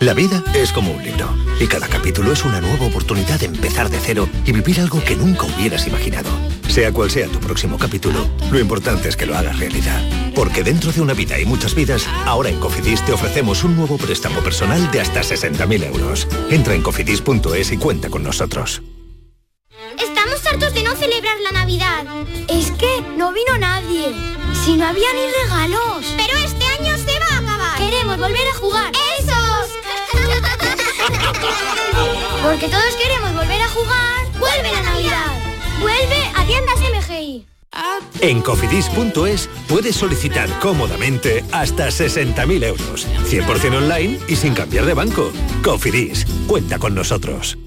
La vida es como un libro y cada capítulo es una nueva oportunidad de empezar de cero y vivir algo que nunca hubieras imaginado. Sea cual sea tu próximo capítulo, lo importante es que lo hagas realidad. Porque dentro de una vida y muchas vidas, ahora en Cofidis te ofrecemos un nuevo préstamo personal de hasta 60.000 euros. Entra en cofidis.es y cuenta con nosotros. Estamos hartos de no celebrar la Navidad. Es que no vino nadie. Si no había ni regalos. Pero este año se va a acabar. Queremos volver a jugar. ¡Esos! Porque todos queremos volver a jugar. ¡Vuelve la Navidad! ¡Vuelve a tiendas MGI! En cofidis.es puedes solicitar cómodamente hasta 60.000 euros. 100% online y sin cambiar de banco. Cofidis, cuenta con nosotros.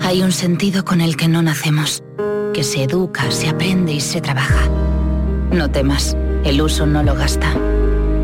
Hay un sentido con el que no nacemos, que se educa, se aprende y se trabaja. No temas, el uso no lo gasta.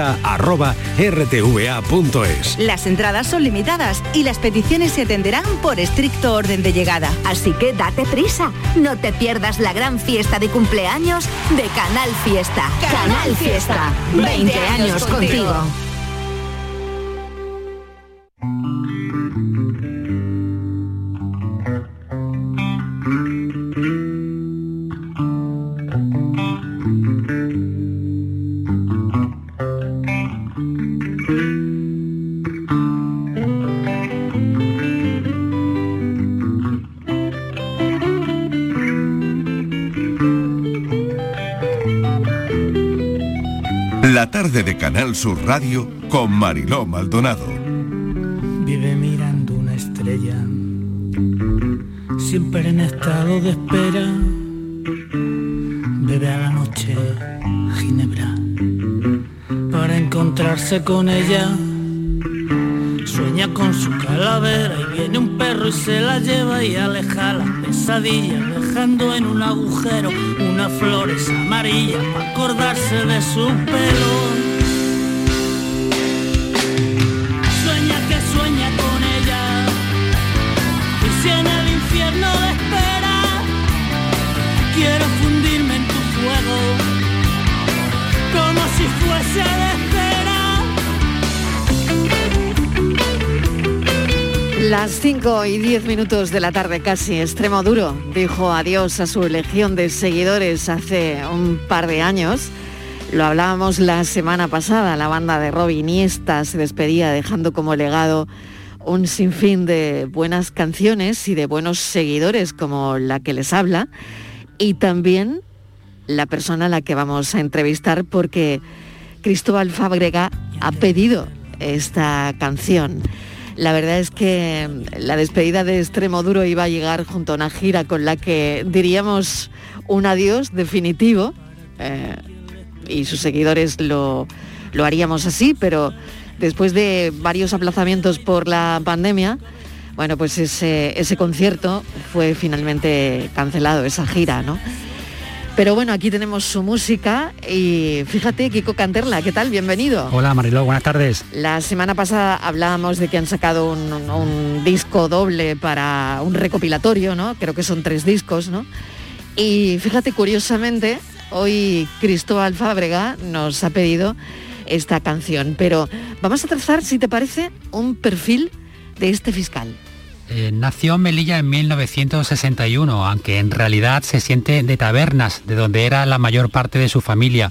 canalfiesta.rtva.es. Las entradas son limitadas y las peticiones se atenderán por estricto orden de llegada. Así que date prisa. No te pierdas la gran fiesta de cumpleaños de Canal Fiesta. Canal Fiesta. 20 años contigo. La tarde de Canal Sur Radio con Mariló Maldonado. Vive mirando una estrella, siempre en estado de espera. Bebe a la noche ginebra para encontrarse con ella. Sueña con su calavera y viene un perro y se la lleva y aleja la pesadilla, dejando en un agujero unas flores amarillas para acordarse de su pelo. Las 5 y 10 minutos de la tarde casi, extremo duro, dijo adiós a su legión de seguidores hace un par de años. Lo hablábamos la semana pasada, la banda de Rob Iniesta se despedía dejando como legado un sinfín de buenas canciones y de buenos seguidores como la que les habla y también la persona a la que vamos a entrevistar porque Cristóbal Fábrega ha pedido esta canción. La verdad es que la despedida de Extremo Duro iba a llegar junto a una gira con la que diríamos un adiós definitivo, eh, y sus seguidores lo, lo haríamos así, pero después de varios aplazamientos por la pandemia, bueno, pues ese, ese concierto fue finalmente cancelado, esa gira, ¿no? Pero bueno, aquí tenemos su música y fíjate, Kiko Canterla, ¿qué tal? Bienvenido. Hola Mariló, buenas tardes. La semana pasada hablábamos de que han sacado un, un disco doble para un recopilatorio, ¿no? Creo que son tres discos, ¿no? Y fíjate, curiosamente, hoy Cristóbal Fábrega nos ha pedido esta canción, pero vamos a trazar, si te parece, un perfil de este fiscal. Eh, nació en Melilla en 1961, aunque en realidad se siente de tabernas, de donde era la mayor parte de su familia.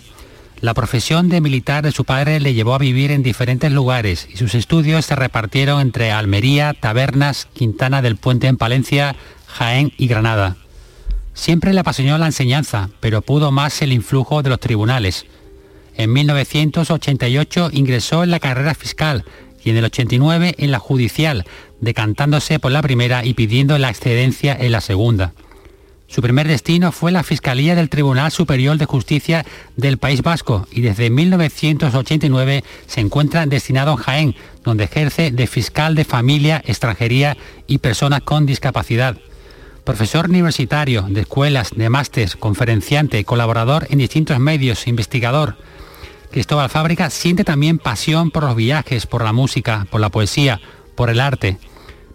La profesión de militar de su padre le llevó a vivir en diferentes lugares y sus estudios se repartieron entre Almería, Tabernas, Quintana del Puente en Palencia, Jaén y Granada. Siempre le apasionó la enseñanza, pero pudo más el influjo de los tribunales. En 1988 ingresó en la carrera fiscal y en el 89 en la judicial, decantándose por la primera y pidiendo la excedencia en la segunda. Su primer destino fue la Fiscalía del Tribunal Superior de Justicia del País Vasco y desde 1989 se encuentra destinado en Jaén, donde ejerce de fiscal de familia, extranjería y personas con discapacidad. Profesor universitario de escuelas, de másteres, conferenciante, colaborador en distintos medios, investigador. Cristóbal Fábrica siente también pasión por los viajes, por la música, por la poesía, por el arte.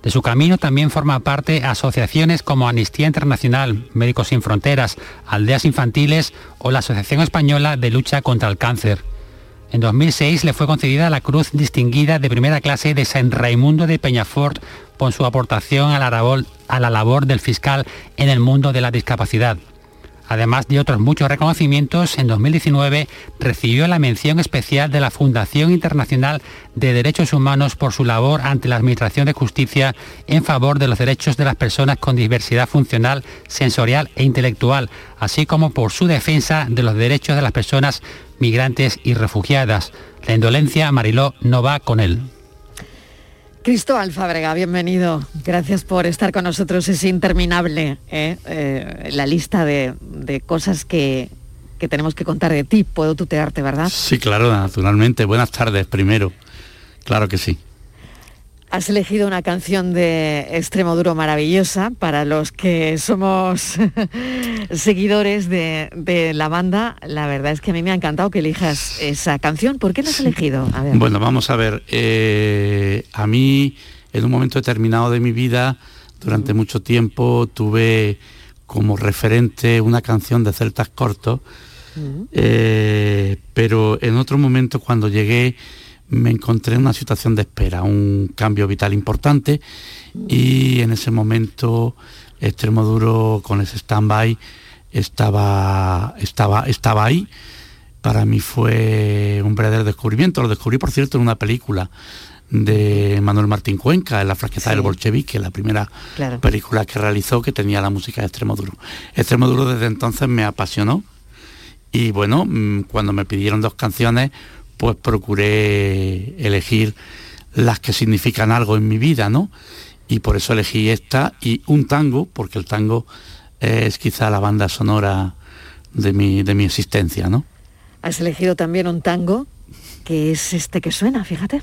De su camino también forma parte asociaciones como Amnistía Internacional, Médicos Sin Fronteras, Aldeas Infantiles o la Asociación Española de Lucha contra el Cáncer. En 2006 le fue concedida la Cruz Distinguida de Primera Clase de San Raimundo de Peñafort por su aportación a la, labor, a la labor del fiscal en el mundo de la discapacidad. Además de otros muchos reconocimientos, en 2019 recibió la mención especial de la Fundación Internacional de Derechos Humanos por su labor ante la Administración de Justicia en favor de los derechos de las personas con diversidad funcional, sensorial e intelectual, así como por su defensa de los derechos de las personas migrantes y refugiadas. La indolencia, Mariló, no va con él. Cristóbal Fábrega, bienvenido. Gracias por estar con nosotros. Es interminable ¿eh? Eh, la lista de, de cosas que, que, tenemos que contar de ti. Puedo tutearte, ¿verdad? Sí, claro, naturalmente. Buenas tardes, primero. Claro que sí. Has elegido una canción de Extremo Duro maravillosa para los que somos seguidores de, de, la banda. La verdad es que a mí me ha encantado que elijas esa canción. ¿Por qué la has elegido? A ver. Bueno, vamos a ver. Eh, a mí, en un momento determinado de mi vida, durante mucho tiempo, tuve como referente una canción de Celtas Cortos, eh, pero en otro momento cuando llegué me encontré en una situación de espera, un cambio vital importante y en ese momento Extremoduro con ese stand-by estaba, estaba, estaba ahí. Para mí fue un verdadero descubrimiento. Lo descubrí, por cierto, en una película de Manuel Martín Cuenca, en La Fraqueza sí. del Bolchevique, la primera claro. película que realizó que tenía la música de Extremoduro. Extremoduro desde entonces me apasionó y bueno, mm, cuando me pidieron dos canciones, pues procuré elegir las que significan algo en mi vida, ¿no? Y por eso elegí esta y un tango, porque el tango es quizá la banda sonora de mi, de mi existencia, ¿no? Has elegido también un tango que es este que suena, fíjate.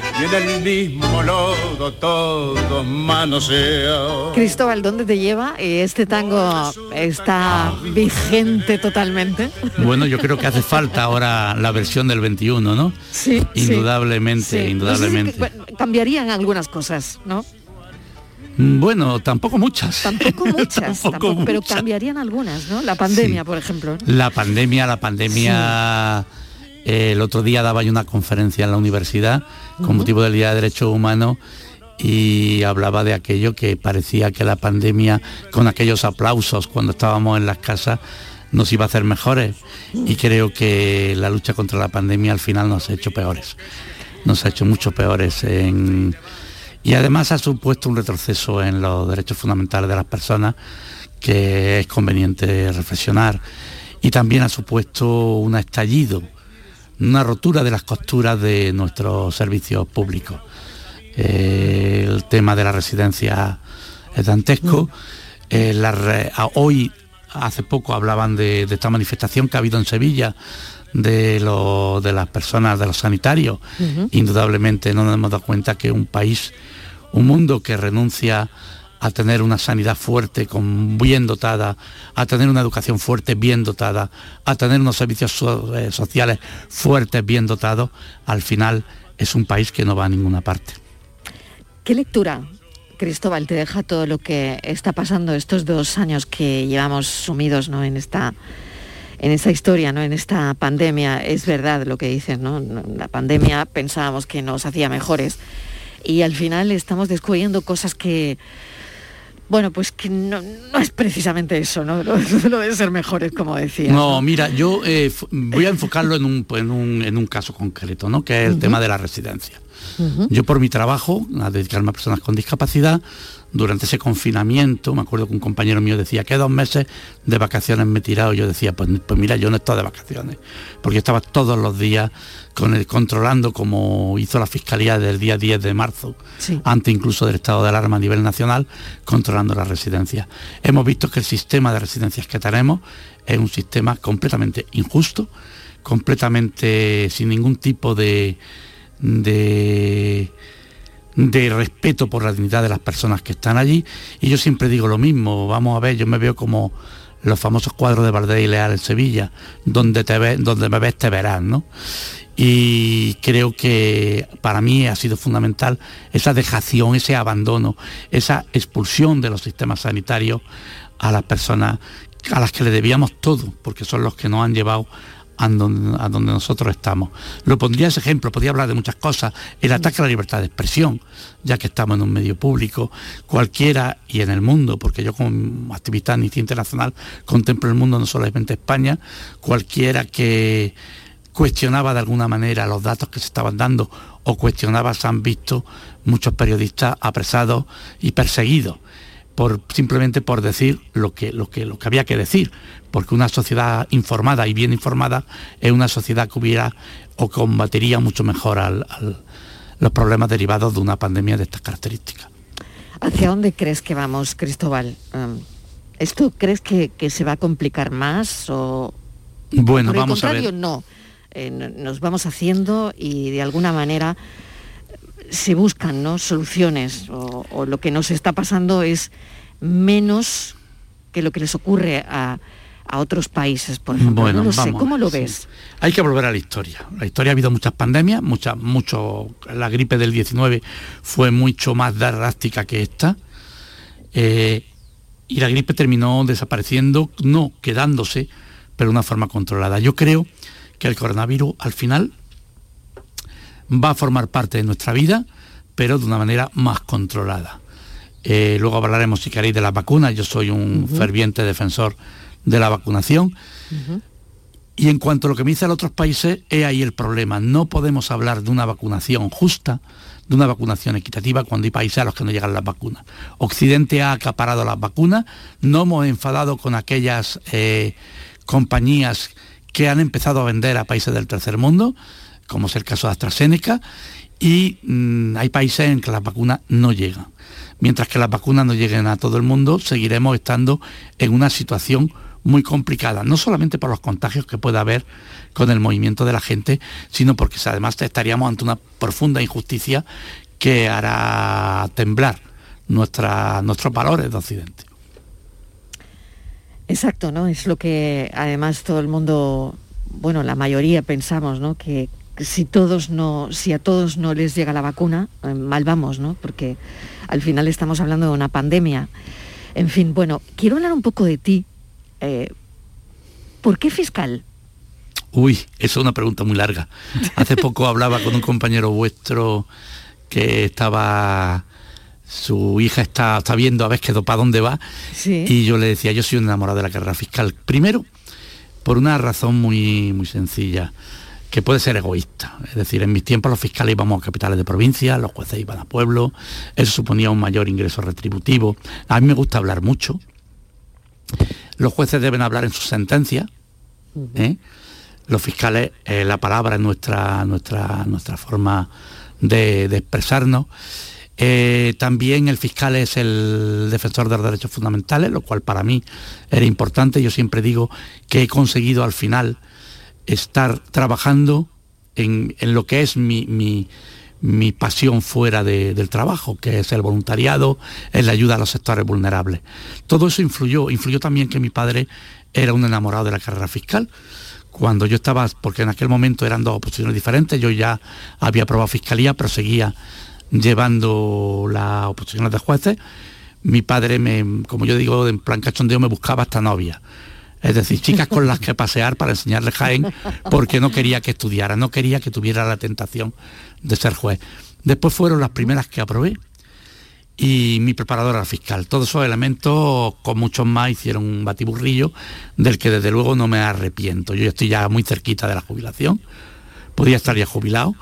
y en el mismo lodo todos manoseados. Cristóbal, ¿dónde te lleva? ¿Este tango está vigente totalmente? Bueno, yo creo que hace falta ahora la versión del 21, ¿no? Sí. Indudablemente, sí. indudablemente. No sé si cambiarían algunas cosas, ¿no? Bueno, tampoco muchas. Tampoco muchas, pero cambiarían algunas, ¿no? La pandemia, por ejemplo. La pandemia, la pandemia... Eh, el otro día daba yo una conferencia en la universidad con motivo del Día de Derechos Humanos y hablaba de aquello que parecía que la pandemia, con aquellos aplausos cuando estábamos en las casas, nos iba a hacer mejores. Y creo que la lucha contra la pandemia al final nos ha hecho peores. Nos ha hecho mucho peores Y además ha supuesto un retroceso en los derechos fundamentales de las personas que es conveniente reflexionar. Y también ha supuesto un estallido, una rotura de las costuras de nuestros servicios públicos eh, el tema de la residencia es dantesco. Eh, hoy, hace poco, hablaban de, esta manifestación que ha habido en Sevilla de, de las personas, de los sanitarios. Indudablemente no nos hemos dado cuenta que un país, un mundo que renuncia a tener una sanidad fuerte, bien dotada, a tener una educación fuerte, bien dotada, a tener unos servicios eh, sociales fuertes, bien dotados, al final es un país que no va a ninguna parte. ¿Qué lectura, Cristóbal, te deja todo lo que está pasando estos dos años que llevamos sumidos ¿no? en esta en esta historia, ¿no? en esta pandemia, es verdad lo que dices, ¿no? La pandemia pensábamos que nos hacía mejores y al final estamos descubriendo cosas que, bueno, pues que no, es precisamente eso, ¿no? Lo, de ser mejores, como decía. No, mira, yo eh, voy a enfocarlo en un, en un, caso concreto, ¿no? Que es el tema de la residencia. Yo por mi trabajo, a dedicarme a personas con discapacidad, durante ese confinamiento, me acuerdo que un compañero mío decía que dos meses de vacaciones me he tirado. Yo decía, pues, pues mira, yo no estoy de vacaciones, porque estaba todos los días con el, controlando como hizo la Fiscalía del día 10 de marzo, antes incluso del estado de alarma a nivel nacional, controlando las residencias. Hemos visto que el sistema de residencias que tenemos es un sistema completamente injusto, completamente sin ningún tipo de de, de respeto por la dignidad de las personas que están allí. Y yo siempre digo lo mismo, vamos a ver, yo me veo como los famosos cuadros de Valdés y Leal en Sevilla, donde, te ve, donde me ves te verás, ¿no? Y creo que para mí ha sido fundamental esa dejación, ese abandono, esa expulsión de los sistemas sanitarios a las personas a las que le debíamos todo, porque son los que nos han llevado a donde, nosotros estamos. Lo pondría ese ejemplo, podría hablar de muchas cosas, el ataque a la libertad de expresión, ya que estamos en un medio público, cualquiera y en el mundo, porque yo como activista en internacional contemplo el mundo no solamente España, cualquiera que cuestionaba de alguna manera los datos que se estaban dando o cuestionaba se han visto muchos periodistas apresados y perseguidos por, simplemente por decir lo que, lo, que, lo que había que decir, porque una sociedad informada y bien informada es una sociedad que hubiera o combatiría mucho mejor los problemas derivados de una pandemia de estas características. ¿Hacia dónde crees que vamos, Cristóbal? Um, ¿Esto crees que, se va a complicar más o...? Bueno, vamos a ver. no. Eh, nos vamos haciendo y de alguna manera se buscan ¿no? soluciones o, lo que nos está pasando es menos que lo que les ocurre a, otros países, por ejemplo. Bueno, no sé, ¿cómo lo ves? Hay que volver a la historia. La historia ha habido muchas pandemias, muchas, mucho, la gripe del 19 fue mucho más drástica que esta. Eh, y la gripe terminó desapareciendo, no quedándose, pero de una forma controlada. Yo creo que el coronavirus al final va a formar parte de nuestra vida, pero de una manera más controlada. Eh, luego hablaremos, si queréis, de las vacunas. Yo soy un ferviente defensor de la vacunación. Y en cuanto a lo que me dicen otros países, es ahí el problema. No podemos hablar de una vacunación justa, de una vacunación equitativa, cuando hay países a los que no llegan las vacunas. Occidente ha acaparado las vacunas, no hemos enfadado con aquellas eh, compañías que han empezado a vender a países del tercer mundo, como es el caso de AstraZeneca, y mm, hay países en que las vacunas no llegan. Mientras que las vacunas no lleguen a todo el mundo, seguiremos estando en una situación muy complicada, no solamente por los contagios que pueda haber con el movimiento de la gente, sino porque además estaríamos ante una profunda injusticia que hará temblar nuestra, nuestros valores de Occidente. Exacto, ¿no? Es lo que además todo el mundo, bueno, la mayoría pensamos, ¿no? Que, si todos no, si a todos no les llega la vacuna, eh, mal vamos, ¿no? Porque al final estamos hablando de una pandemia. En fin, bueno, quiero hablar un poco de ti. Eh, ¿Por qué fiscal? Uy, eso es una pregunta muy larga. Hace poco hablaba con un compañero vuestro que estaba su hija está, está viendo a ver qué para dónde va y yo le decía yo soy un enamorado de la carrera fiscal primero por una razón muy muy sencilla que puede ser egoísta es decir en mis tiempos los fiscales íbamos a capitales de provincia los jueces iban a pueblos eso suponía un mayor ingreso retributivo a mí me gusta hablar mucho los jueces deben hablar en sus sentencias ¿eh? los fiscales eh, la palabra es nuestra nuestra nuestra forma de, expresarnos. Eh, también el fiscal es el defensor de los derechos fundamentales, lo cual para mí era importante. Yo siempre digo que he conseguido al final estar trabajando en, lo que es mi, pasión fuera del trabajo, que es el voluntariado, es la ayuda a los sectores vulnerables. Todo eso influyó, influyó también que mi padre era un enamorado de la carrera fiscal cuando yo estaba, porque en aquel momento eran dos oposiciones diferentes, yo ya había aprobado fiscalía, pero seguía llevando las oposiciones de jueces, mi padre, me, como yo digo, en plan cachondeo, me buscaba hasta novia. Es decir, chicas con las que pasear para enseñarle Jaén, porque no quería que estudiara, no quería que tuviera la tentación de ser juez. Después fueron las primeras que aprobé y mi preparadora fiscal. Todos esos elementos, con muchos más, hicieron un batiburrillo del que desde luego no me arrepiento. Yo estoy ya muy cerquita de la jubilación, podía estar ya jubilado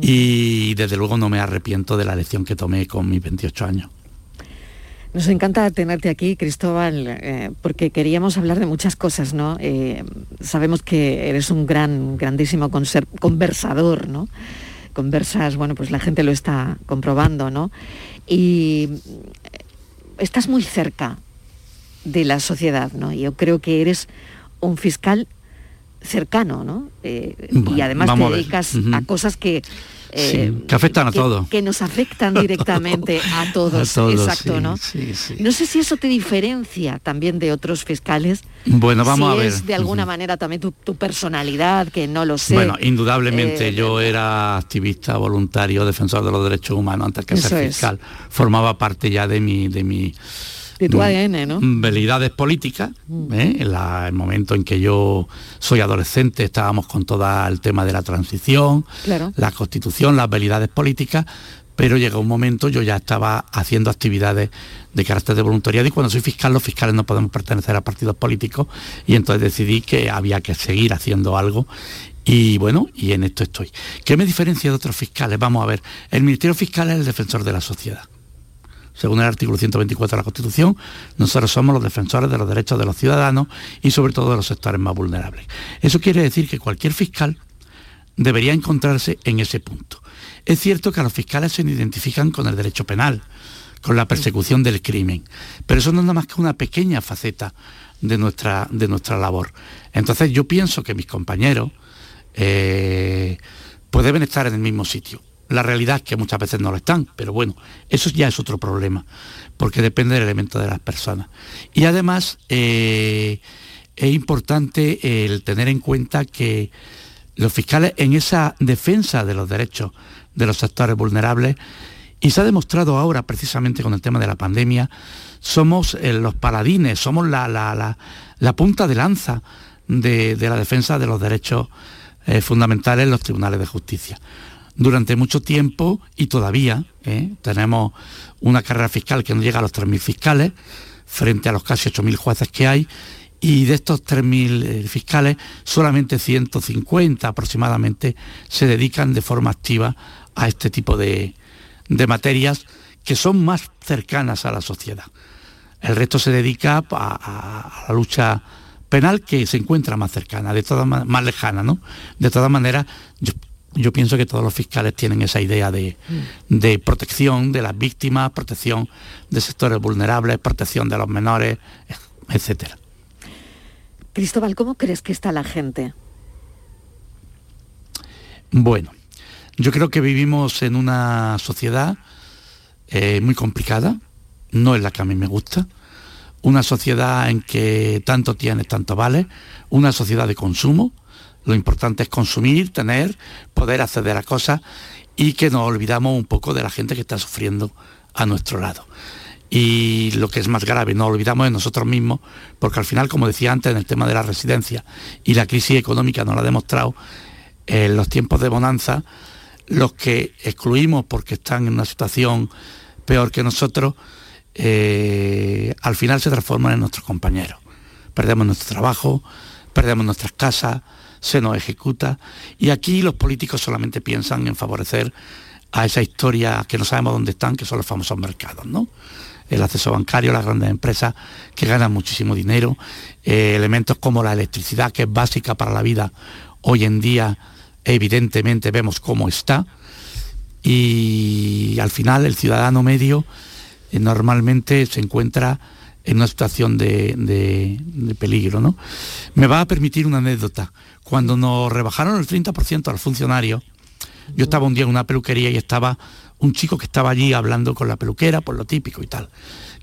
y desde luego no me arrepiento de la lección que tomé con mis 28 años. Nos encanta tenerte aquí, Cristóbal, eh, porque queríamos hablar de muchas cosas, ¿no? Eh, sabemos que eres un gran, grandísimo conversador, ¿no? Conversas, bueno, pues la gente lo está comprobando, ¿no? y estás muy cerca de la sociedad, ¿no? Yo creo que eres un fiscal cercano, ¿no? Eh, y además te dedicas a, cosas que eh, que afectan a todos. Que nos afectan directamente a todos. Exacto, ¿no? no sé si eso te diferencia también de otros fiscales. Bueno, vamos a ver. Es de alguna manera también tu, personalidad, que no lo sé. Bueno, indudablemente eh, yo era activista, voluntario, defensor de los derechos humanos antes que ser fiscal. Formaba parte ya de mi, de mi de tu ADN, ¿no? Velidades políticas. Mm. ¿eh? En el momento en que yo soy adolescente estábamos con todo el tema de la transición, la constitución, las velidades políticas, pero llegó un momento, yo ya estaba haciendo actividades de carácter de voluntariado y cuando soy fiscal, los fiscales no podemos pertenecer a partidos políticos y entonces decidí que había que seguir haciendo algo y bueno, y en esto estoy. ¿Qué me diferencia de otros fiscales? Vamos a ver, el Ministerio Fiscal es el defensor de la sociedad según el artículo 124 de la Constitución, nosotros somos los defensores de los derechos de los ciudadanos y sobre todo de los sectores más vulnerables. Eso quiere decir que cualquier fiscal debería encontrarse en ese punto. Es cierto que a los fiscales se identifican con el derecho penal, con la persecución del crimen, pero eso no es nada más que una pequeña faceta de nuestra, de nuestra labor. Entonces yo pienso que mis compañeros eh, pues deben estar en el mismo sitio. La realidad es que muchas veces no lo están, pero bueno, eso ya es otro problema, porque depende del elemento de las personas. Y además eh, es importante el tener en cuenta que los fiscales en esa defensa de los derechos de los sectores vulnerables, y se ha demostrado ahora precisamente con el tema de la pandemia, somos eh, los paladines, somos la, punta de lanza de, la defensa de los derechos eh, fundamentales en los tribunales de justicia durante mucho tiempo y todavía ¿eh? tenemos una carrera fiscal que no llega a los 3.000 fiscales frente a los casi 8.000 jueces que hay y de estos 3.000 eh, fiscales solamente 150 aproximadamente se dedican de forma activa a este tipo de, materias que son más cercanas a la sociedad. El resto se dedica a, la lucha penal que se encuentra más cercana, de todas más lejana, ¿no? De todas maneras, pienso que todos los fiscales tienen esa idea de, protección de las víctimas, protección de sectores vulnerables, protección de los menores, etcétera. Cristóbal, ¿cómo crees que está la gente? Bueno, yo creo que vivimos en una sociedad eh, muy complicada, no es la que a mí me gusta, una sociedad en que tanto tienes, tanto vale, una sociedad de consumo, lo importante es consumir, tener, poder acceder a cosas y que nos olvidamos un poco de la gente que está sufriendo a nuestro lado. Y lo que es más grave, no olvidamos de nosotros mismos, porque al final, como decía antes, en el tema de la residencia y la crisis económica nos lo ha demostrado, en los tiempos de bonanza, los que excluimos porque están en una situación peor que nosotros, eh, al final se transforman en nuestros compañeros. Perdemos nuestro trabajo, perdemos nuestras casas, se nos ejecuta y aquí los políticos solamente piensan en favorecer a esa historia que no sabemos dónde están, que son los famosos mercados, ¿no? El acceso bancario, las grandes empresas que ganan muchísimo dinero, eh, elementos como la electricidad, que es básica para la vida hoy en día, evidentemente vemos cómo está, y al final el ciudadano medio eh, normalmente se encuentra en una situación de, peligro. ¿no? Me va a permitir una anécdota. Cuando nos rebajaron el 30% al funcionario, yo estaba un día en una peluquería y estaba un chico que estaba allí hablando con la peluquera, por lo típico y tal,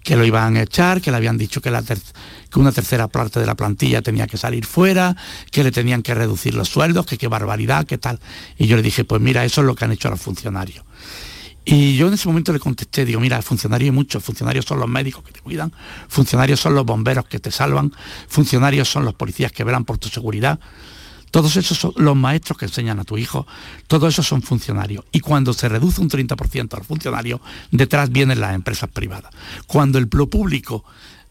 que lo iban a echar, que le habían dicho que, que una tercera parte de la plantilla tenía que salir fuera, que le tenían que reducir los sueldos, que qué barbaridad, qué tal. Y yo le dije, pues mira, eso es lo que han hecho los funcionarios. Y yo en ese momento le contesté, digo, mira, funcionarios hay muchos, funcionarios son los médicos que te cuidan, funcionarios son los bomberos que te salvan, funcionarios son los policías que velan por tu seguridad, todos esos son los maestros que enseñan a tu hijo, todos esos son funcionarios. Y cuando se reduce un 30% al funcionario, detrás vienen las empresas privadas. Cuando el público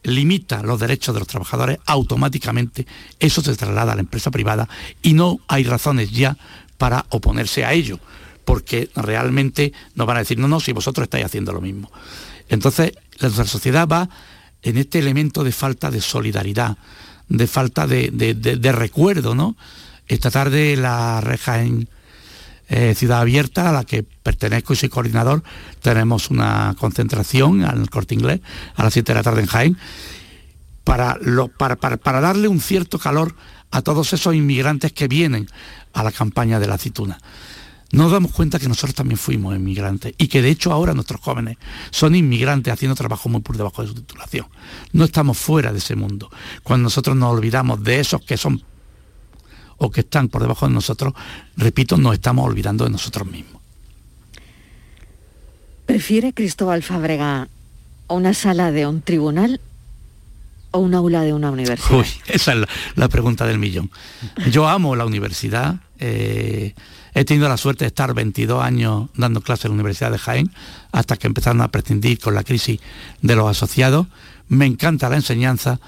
limita los derechos de los trabajadores, automáticamente eso se traslada a la empresa privada y no hay razones ya para oponerse a ello, porque realmente nos van a decir, no, no, si vosotros estáis haciendo lo mismo. Entonces, nuestra sociedad va en este elemento de falta de solidaridad, de falta de, de recuerdo, ¿no? Esta tarde la reja en eh, Ciudad Abierta, a la que pertenezco y soy coordinador, tenemos una concentración al corte inglés a las 7 de la tarde en Jaén, para, para, darle un cierto calor a todos esos inmigrantes que vienen a la campaña de la aceituna. Nos damos cuenta que nosotros también fuimos inmigrantes y que de hecho ahora nuestros jóvenes son inmigrantes haciendo trabajo muy por debajo de su titulación. No estamos fuera de ese mundo. Cuando nosotros nos olvidamos de esos que son o que están por debajo de nosotros, repito, nos estamos olvidando de nosotros mismos. ¿Prefiere Cristóbal Fábrega una sala de un tribunal o un aula de una universidad? Uy, esa es la, pregunta del millón. Yo amo la universidad. Eh, he tenido la suerte de estar 22 años dando clases en la Universidad de Jaén, hasta que empezaron a prescindir con la crisis de los asociados. Me encanta la enseñanza,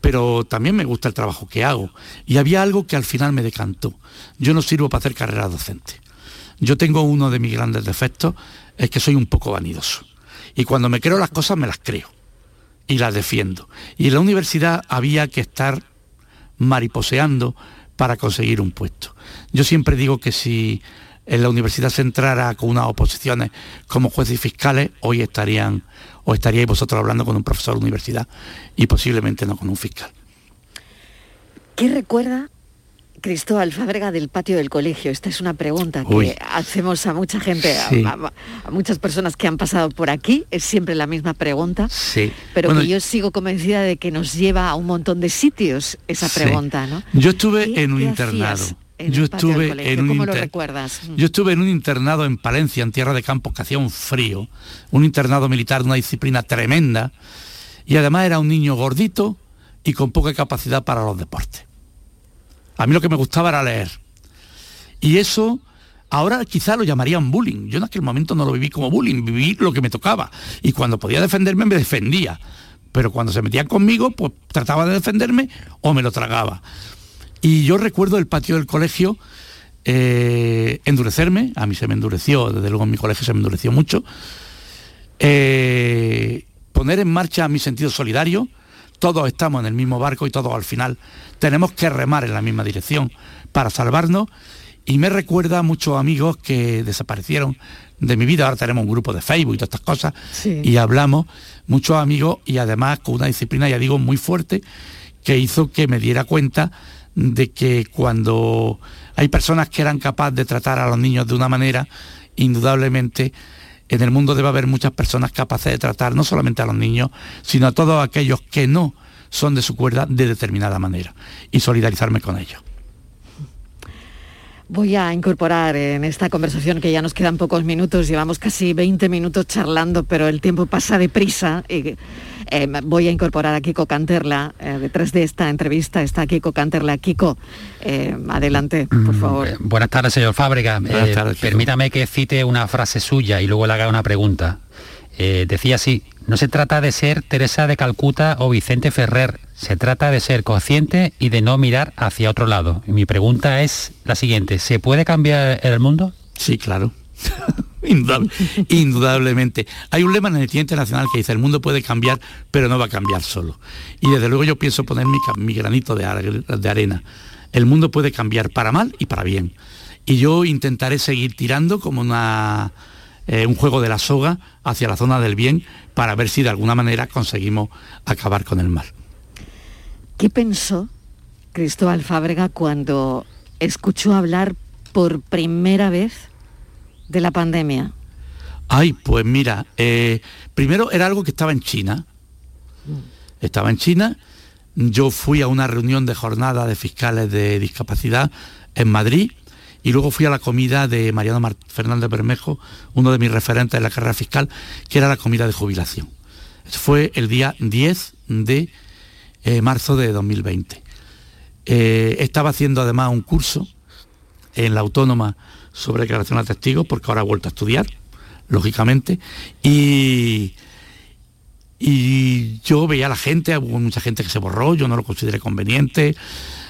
pero también me gusta el trabajo que hago. Y había algo que al final me decantó. Yo no sirvo para hacer carrera docente. Yo tengo uno de mis grandes defectos, es que soy un poco vanidoso. Y cuando me creo las cosas, me las creo. Y las defiendo. Y en la universidad había que estar mariposeando para conseguir un puesto. Yo siempre digo que si en la universidad se entrara con unas oposiciones como jueces y fiscales, hoy estarían o estaríais vosotros hablando con un profesor de universidad y posiblemente no con un fiscal. ¿Qué recuerda Cristóbal Fábrega del patio del colegio? Esta es una pregunta que hacemos a mucha gente, a, muchas personas que han pasado por aquí. Es siempre la misma pregunta. Sí. Pero que yo sigo convencida de que nos lleva a un montón de sitios esa pregunta, ¿no? Yo estuve en un internado yo estuve en un lo recuerdas? Yo estuve en un internado en Palencia, en Tierra de Campos, que hacía un frío, un internado militar de una disciplina tremenda, y además era un niño gordito y con poca capacidad para los deportes. A mí lo que me gustaba era leer. Y eso ahora quizá lo llamarían bullying. Yo en aquel momento no lo viví como bullying, viví lo que me tocaba. Y cuando podía defenderme, me defendía. Pero cuando se metían conmigo, pues trataba de defenderme o me lo tragaba. Y yo recuerdo el patio del colegio eh, endurecerme, a mí se me endureció, desde luego en mi colegio se me endureció mucho, eh, poner en marcha mi sentido solidario, todos estamos en el mismo barco y todos al final tenemos que remar en la misma dirección para salvarnos y me recuerda a muchos amigos que desaparecieron de mi vida, ahora tenemos un grupo de Facebook y todas estas cosas y hablamos, muchos amigos y además con una disciplina, ya digo, muy fuerte que hizo que me diera cuenta de que cuando hay personas que eran capaces de tratar a los niños de una manera, indudablemente en el mundo debe haber muchas personas capaces de tratar no solamente a los niños, sino a todos aquellos que no son de su cuerda de determinada manera y solidarizarme con ellos. Voy a incorporar en esta conversación que ya nos quedan pocos minutos, llevamos casi 20 minutos charlando, pero el tiempo pasa deprisa. Y, eh, voy a incorporar a Kiko Canterla. Eh, detrás de esta entrevista está Kiko Canterla. Kiko, eh, adelante, por Mm, favor. Buenas tardes, señor Fábrega. Buenas tardes, permítame que cite una frase suya y luego le haga una pregunta. Eh, decía así, no se trata de ser Teresa de Calcuta o Vicente Ferrer, se trata de ser consciente y de no mirar hacia otro lado. Y mi pregunta es la siguiente, ¿se puede cambiar el mundo? Sí, claro. Indudable- indudablemente. Hay un lema en el Día Internacional que dice, el mundo puede cambiar, pero no va a cambiar solo. Y desde luego yo pienso poner mi, granito de, de arena. El mundo puede cambiar para mal y para bien. Y yo intentaré seguir tirando como una, eh, un juego de la soga hacia la zona del bien para ver si de alguna manera conseguimos acabar con el mal. ¿Qué pensó Cristóbal Fábrega cuando escuchó hablar por primera vez de la pandemia? Ay, pues mira, eh, primero era algo que estaba en China. Estaba en China. Yo fui a una reunión de jornada de fiscales de discapacidad en Madrid y luego fui a la comida de Mariano Mar- Fernández Bermejo, uno de mis referentes en la carrera fiscal, que era la comida de jubilación. Fue el día 10 de eh, marzo de 2020. Eh, estaba haciendo además un curso en la autónoma sobre declaración a testigos, porque ahora he vuelto a estudiar, lógicamente, y, y yo veía a la gente, hubo mucha gente que se borró, yo no lo consideré conveniente,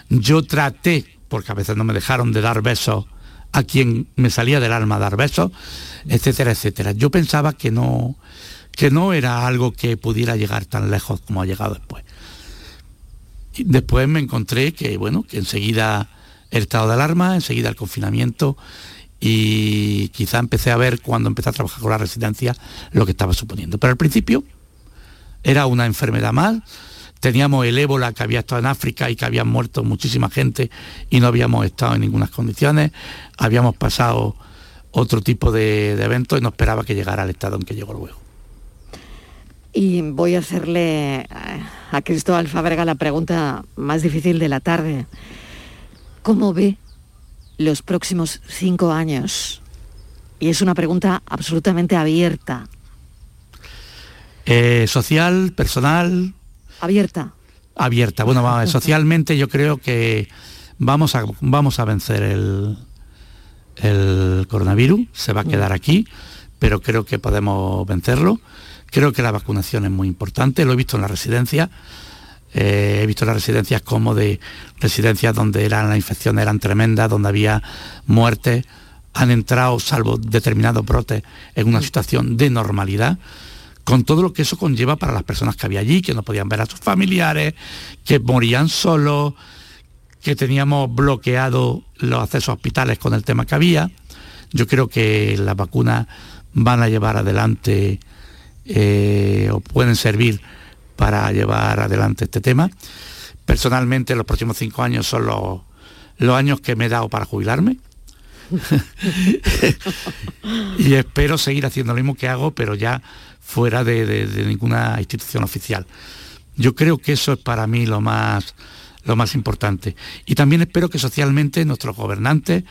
yo traté, porque a veces no me dejaron de dar besos a quien me salía del alma dar besos, etcétera, etcétera. Yo pensaba que no, que no era algo que pudiera llegar tan lejos como ha llegado después. Después me encontré que, bueno, que enseguida el estado de alarma, enseguida el confinamiento y quizá empecé a ver cuando empecé a trabajar con la residencia lo que estaba suponiendo. Pero al principio era una enfermedad más, teníamos el ébola que había estado en África y que había muerto muchísima gente y no habíamos estado en ninguna condiciones, habíamos pasado otro tipo de, de eventos y no esperaba que llegara al estado en que llegó luego. Y voy a hacerle a Cristóbal Fábrega la pregunta más difícil de la tarde. ¿Cómo ve los próximos cinco años? Y es una pregunta absolutamente abierta. Eh, social, personal, Abierta. abierta. Bueno, socialmente yo creo que vamos a, vamos a vencer el, el coronavirus, se va a quedar aquí, pero creo que podemos vencerlo. Creo que la vacunación es muy importante, lo he visto en la residencia. Eh, he visto las residencias como de residencias donde eran, las infecciones eran tremendas, donde había muertes, han entrado, salvo determinados brotes, en una situación de normalidad con todo lo que eso conlleva para las personas que había allí, que no podían ver a sus familiares, que morían solos, que teníamos bloqueado los accesos a hospitales con el tema que había. Yo creo que las vacunas van a llevar adelante eh, o pueden servir para llevar adelante este tema. Personalmente los próximos cinco años son los, los años que me he dado para jubilarme. y espero seguir haciendo lo mismo que hago, pero ya fuera de, de- ninguna institución oficial. Yo creo que eso es para mí lo más, lo más importante. Y también espero que socialmente nuestros gobernantes,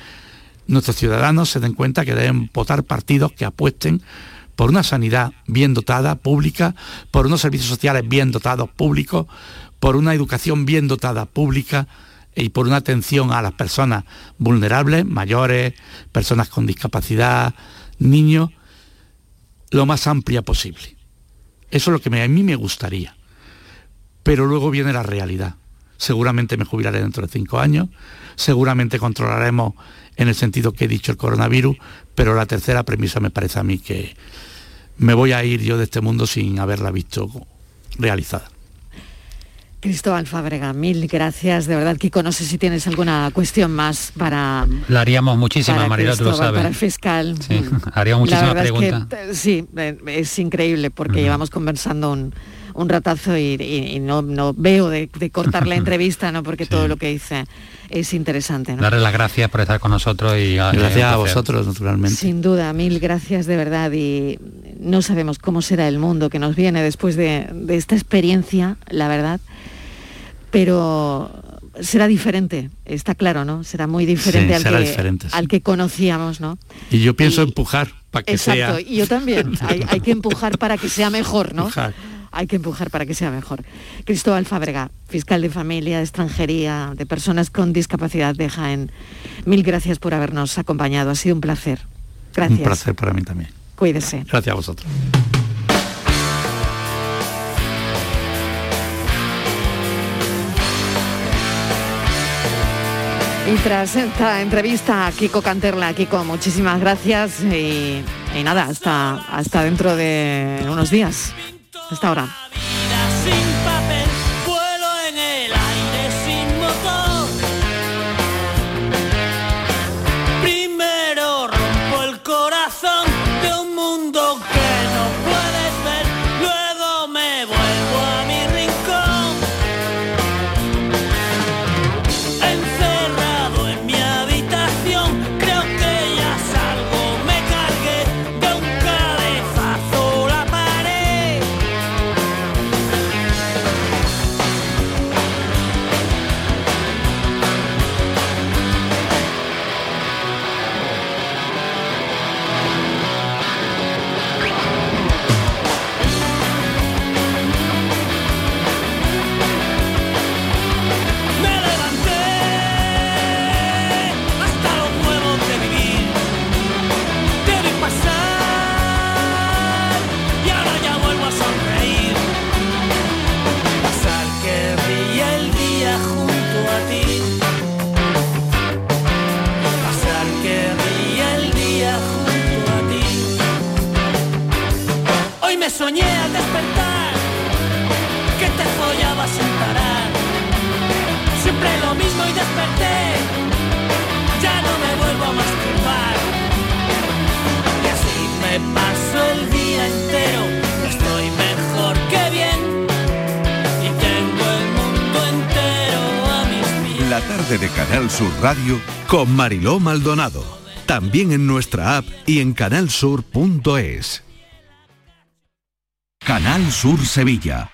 nuestros ciudadanos se den cuenta que deben votar partidos que apuesten por una sanidad bien dotada, pública, por unos servicios sociales bien dotados, públicos, por una educación bien dotada, pública, y por una atención a las personas vulnerables, mayores, personas con discapacidad, niños, lo más amplia posible. Eso es lo que a mí me gustaría. Pero luego viene la realidad. Seguramente me jubilaré dentro de cinco años, seguramente controlaremos en el sentido que he dicho el coronavirus, pero la tercera premisa me parece a mí que me voy a ir yo de este mundo sin haberla visto realizada. Cristóbal Fábrega, mil gracias. De verdad, Kiko, no sé si tienes alguna cuestión más para... La haríamos muchísima, para Mariló, tú lo sabes. Para el fiscal. Sí, haríamos muchísimas verdad es que, preguntas. sí, eh, es increíble porque llevamos conversando un, un ratazo y, y- y no, no veo de, de cortar la entrevista, ¿no? porque todo lo que dice es interesante. ¿no? Darle las gracias por estar con nosotros y Gracias a vosotros, naturalmente. Sin duda, mil gracias de verdad y no sabemos cómo será el mundo que nos viene después de, de esta experiencia, la verdad, pero será diferente, está claro, ¿no? Será muy diferente, al, que, al que conocíamos, ¿no? Y yo pienso empujar para que exacto, sea... y yo también. hay, que empujar para que sea mejor, ¿no? Hay que empujar para que sea mejor. Cristóbal Fábrega, fiscal de familia, de extranjería, de personas con discapacidad de Jaén. Mil gracias por habernos acompañado. Ha sido un placer. Gracias. Un placer para mí también. Cuídese. Gracias a vosotros. Y tras esta entrevista a Kiko Canterla, Kiko, muchísimas gracias y, y nada, hasta, hasta dentro de unos días. Hasta ahora. Radio con Mariló Maldonado. También en nuestra app y en canalsur.es. Canal Sur Sevilla.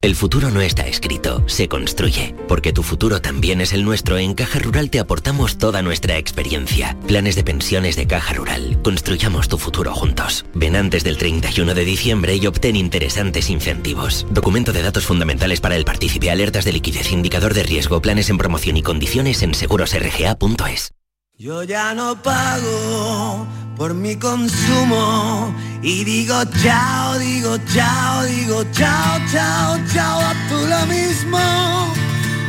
El futuro no está escrito, se construye. Porque tu futuro también es el nuestro, en Caja Rural te aportamos toda nuestra experiencia. Planes de pensiones de Caja Rural. Construyamos tu futuro juntos. Ven antes del 31 de diciembre y obtén interesantes incentivos. Documento de datos fundamentales para el partícipe, alertas de liquidez, indicador de riesgo, planes en promoción y condiciones en segurosrga.es. Yo ya no pago por mi consumo y digo chao, digo chao, digo chao, chao, chao, a tú lo mismo.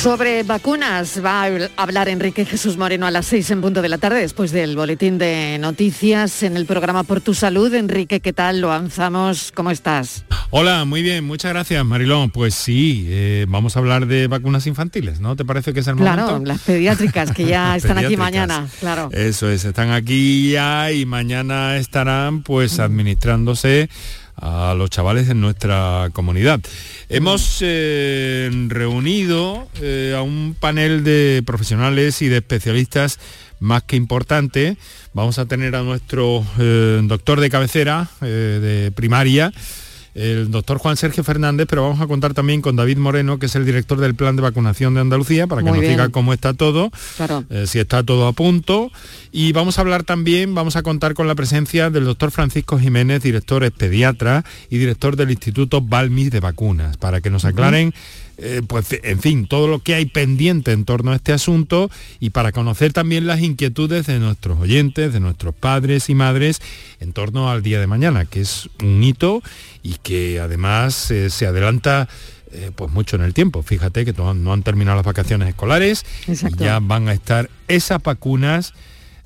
Sobre vacunas va a hablar Enrique Jesús Moreno a las seis en punto de la tarde, después del boletín de noticias en el programa Por tu Salud. Enrique, ¿qué tal? Lo avanzamos. ¿Cómo estás? Hola, muy bien, muchas gracias, Marilón. Pues sí, eh, vamos a hablar de vacunas infantiles, ¿no? ¿Te parece que es el momento? Claro, las pediátricas que ya están aquí mañana, claro. Eso es, están aquí ya y mañana estarán pues administrándose a los chavales en nuestra comunidad. Hemos eh, reunido eh, a un panel de profesionales y de especialistas más que importante. Vamos a tener a nuestro eh, doctor de cabecera de primaria, el doctor Juan Sergio Fernández, pero vamos a contar también con David Moreno, que es el director del plan de vacunación de Andalucía, para que Muy nos bien. diga cómo está todo, Claro. eh, si está todo a punto. Y vamos a hablar también, vamos a contar con la presencia del doctor Francisco Jiménez, director es pediatra y director del Instituto Balmis de Vacunas, para que nos aclaren eh, pues en fin, todo lo que hay pendiente en torno a este asunto y para conocer también las inquietudes de nuestros oyentes, de nuestros padres y madres en torno al día de mañana, que es un hito y que además eh, se adelanta eh, pues mucho en el tiempo. Fíjate que no han terminado las vacaciones escolares y ya van a estar esas vacunas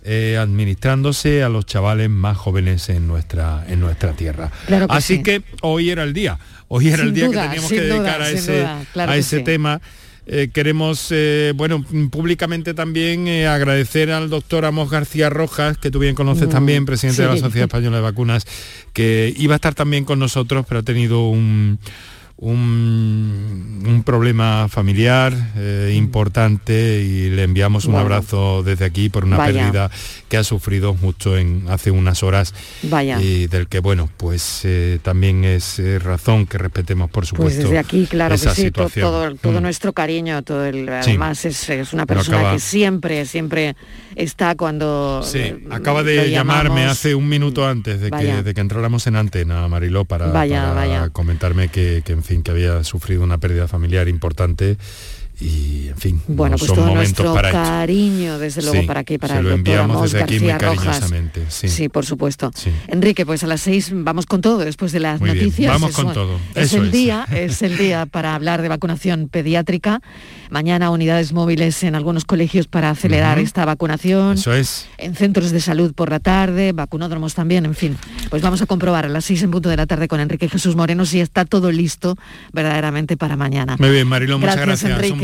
eh, administrándose a los chavales más jóvenes en nuestra, en nuestra tierra. Claro que Así sí. que hoy era el día, hoy era Sin el día duda, que teníamos que duda, dedicar a ese, duda, claro a ese sí. tema. Eh, queremos, eh, bueno, públicamente también eh, agradecer al doctor Amos García Rojas, que tú bien conoces Mm, también, presidente de la. Sociedad Española de Vacunas, que iba a estar también con nosotros, pero ha tenido un, un, un problema familiar eh, importante y le enviamos un Bueno. abrazo desde aquí por una Vaya. pérdida que ha sufrido justo en hace unas horas Vaya. y del que bueno pues eh, también es eh, razón que respetemos por Pues supuesto desde aquí, claro esa que sí, situación. todo, todo Mm. nuestro cariño, todo el, Sí. además es, es una persona acaba- que siempre, siempre está cuando Sí, acaba de llamarme hace un minuto antes de que, de que entráramos en antena, Mariló, para, Vaya, para comentarme que, que, en fin, que había sufrido una pérdida familiar importante y, en fin, Bueno, no pues son todo nuestro para cariño, desde luego, Sí, para aquí, para se el lo enviamos desde aquí muy García Rojas. cariñosamente, sí. por supuesto. Sí. Enrique, pues a las seis vamos con todo, después de las Muy bien, noticias. vamos Es con todo, Es eso el es. día, es el día para hablar de vacunación pediátrica. Mañana unidades móviles en algunos colegios para acelerar esta vacunación. Eso es. en centros de salud por la tarde, vacunódromos también, en fin. Pues vamos a comprobar a las seis en punto de la tarde con Enrique Jesús Moreno si está todo listo verdaderamente para mañana. Muy bien, Mariló, muchas Gracias, gracias.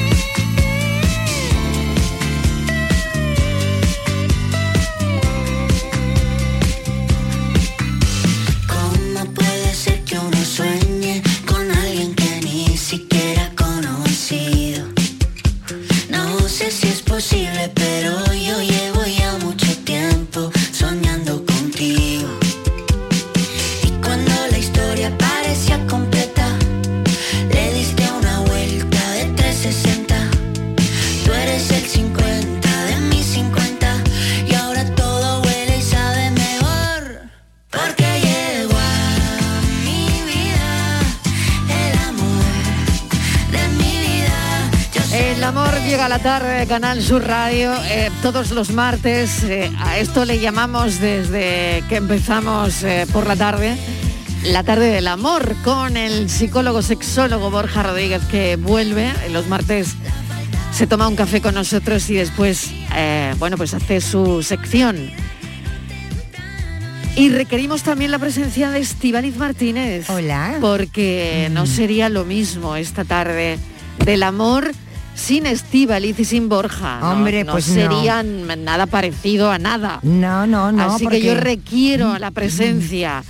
Sé si es posible, pero llega la tarde de Canal Sur Radio eh, todos los martes. eh, a esto le llamamos desde que empezamos eh, por la tarde. La tarde del amor con el psicólogo sexólogo Borja Rodríguez que vuelve los martes se toma un café con nosotros y después bueno pues hace su sección y requerimos también la presencia de Estíbaliz Martínez. Hola. Porque no sería lo mismo esta tarde del amor sin Estíbaliz y sin Borja. ¿no? Hombre, no pues no. serían nada parecido a nada. No, no, no. Así porque- que yo requiero la presencia